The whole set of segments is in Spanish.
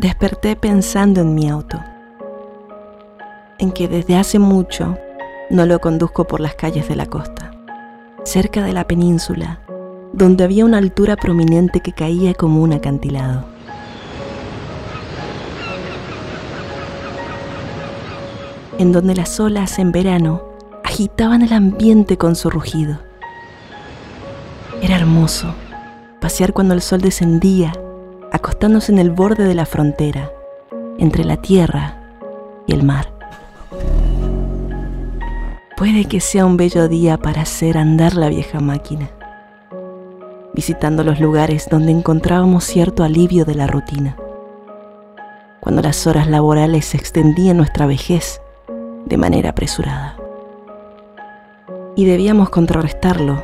Desperté pensando en mi auto, en que desde hace mucho no lo conduzco por las calles de la costa, cerca de la península, donde había una altura prominente que caía como un acantilado. En donde las olas en verano agitaban el ambiente con su rugido. Era hermoso pasear cuando el sol descendía, acostándose en el borde de la frontera, entre la tierra y el mar. Puede que sea un bello día para hacer andar la vieja máquina, visitando los lugares donde encontrábamos cierto alivio de la rutina, cuando las horas laborales se extendían nuestra vejez de manera apresurada. Y debíamos contrarrestarlo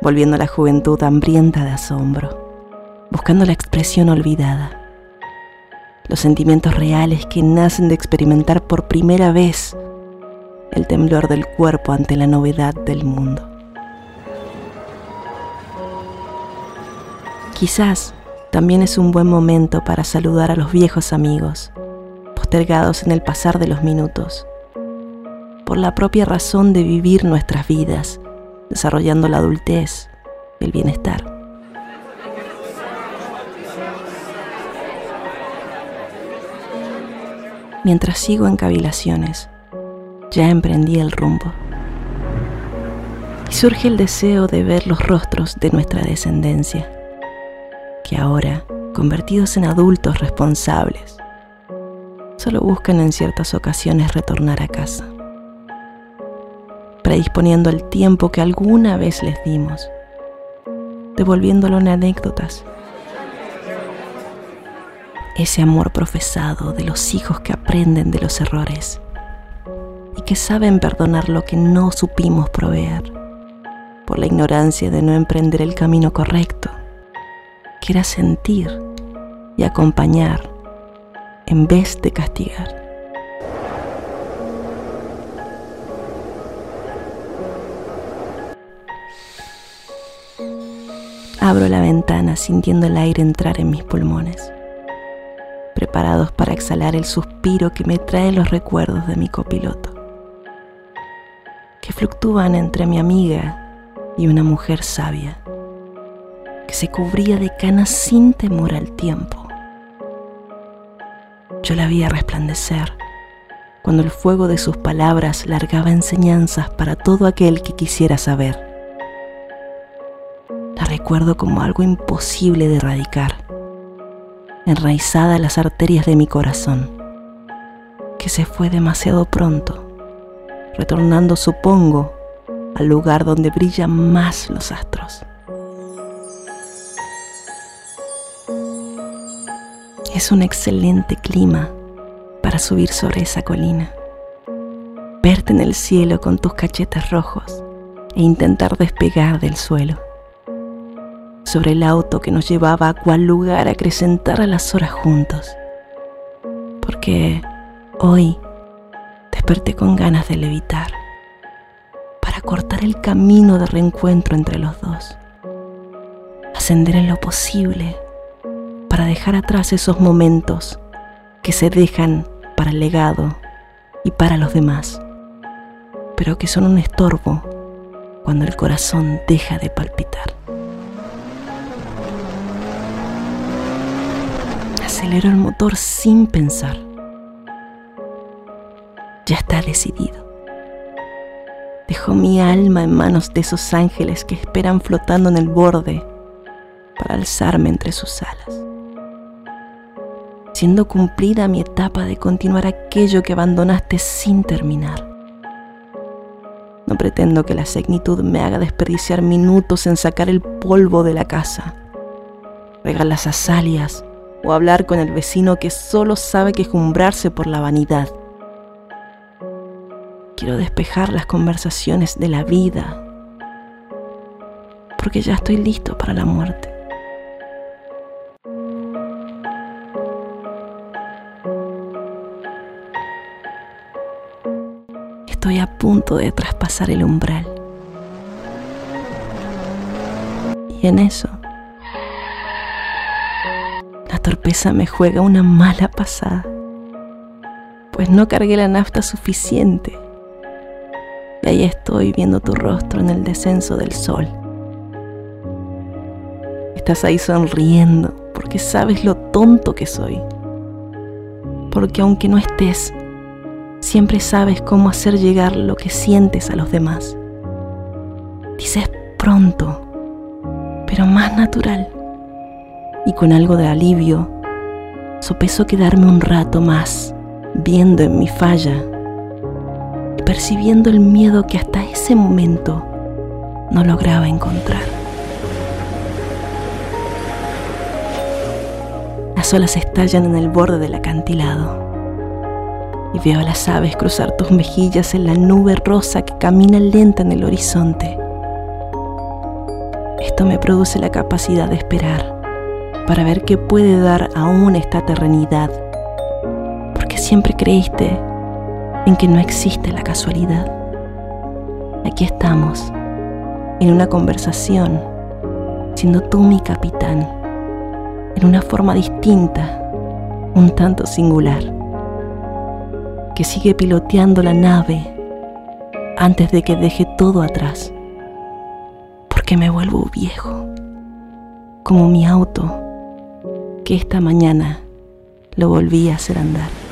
volviendo a la juventud hambrienta de asombro, buscando la expresión olvidada, los sentimientos reales que nacen de experimentar por primera vez el temblor del cuerpo ante la novedad del mundo. Quizás también es un buen momento para saludar a los viejos amigos, postergados en el pasar de los minutos, por la propia razón de vivir nuestras vidas desarrollando la adultez y el bienestar. Mientras sigo en cavilaciones, ya emprendí el rumbo. Y surge el deseo de ver los rostros de nuestra descendencia, que ahora, convertidos en adultos responsables, solo buscan en ciertas ocasiones retornar a casa predisponiendo el tiempo que alguna vez les dimos, devolviéndolo en anécdotas. Ese amor profesado de los hijos que aprenden de los errores y que saben perdonar lo que no supimos proveer por la ignorancia de no emprender el camino correcto, que era sentir y acompañar en vez de castigar. Abro la ventana sintiendo el aire entrar en mis pulmones, preparados para exhalar el suspiro que me trae los recuerdos de mi copiloto, que fluctúan entre mi amiga y una mujer sabia, que se cubría de canas sin temor al tiempo. Yo la vi resplandecer cuando el fuego de sus palabras largaba enseñanzas para todo aquel que quisiera saber recuerdo como algo imposible de erradicar, enraizada en las arterias de mi corazón, que se fue demasiado pronto, retornando, supongo, al lugar donde brillan más los astros. Es un excelente clima para subir sobre esa colina, verte en el cielo con tus cachetes rojos e intentar despegar del suelo sobre el auto que nos llevaba a cual lugar acrecentar a las horas juntos. Porque hoy desperté con ganas de levitar para cortar el camino de reencuentro entre los dos. Ascender en lo posible para dejar atrás esos momentos que se dejan para el legado y para los demás, pero que son un estorbo cuando el corazón deja de palpitar. Acelero el motor sin pensar. Ya está decidido. Dejo mi alma en manos de esos ángeles que esperan flotando en el borde para alzarme entre sus alas. Siendo cumplida mi etapa de continuar aquello que abandonaste sin terminar. No pretendo que la segnitud me haga desperdiciar minutos en sacar el polvo de la casa, regar las azalias o hablar con el vecino que solo sabe quejumbrarse por la vanidad. Quiero despejar las conversaciones de la vida, porque ya estoy listo para la muerte. Estoy a punto de traspasar el umbral. Y en eso torpeza me juega una mala pasada, pues no cargué la nafta suficiente. Y ahí estoy viendo tu rostro en el descenso del sol. Estás ahí sonriendo porque sabes lo tonto que soy. Porque aunque no estés, siempre sabes cómo hacer llegar lo que sientes a los demás. Dices pronto, pero más natural. Y con algo de alivio, sopeso quedarme un rato más viendo en mi falla y percibiendo el miedo que hasta ese momento no lograba encontrar. Las olas estallan en el borde del acantilado y veo a las aves cruzar tus mejillas en la nube rosa que camina lenta en el horizonte. Esto me produce la capacidad de esperar para ver qué puede dar aún esta terrenidad, porque siempre creíste en que no existe la casualidad. Aquí estamos, en una conversación, siendo tú mi capitán, en una forma distinta, un tanto singular que sigue piloteando la nave antes de que deje todo atrás. Porque me vuelvo viejo, como mi auto, que esta mañana lo volví a hacer andar.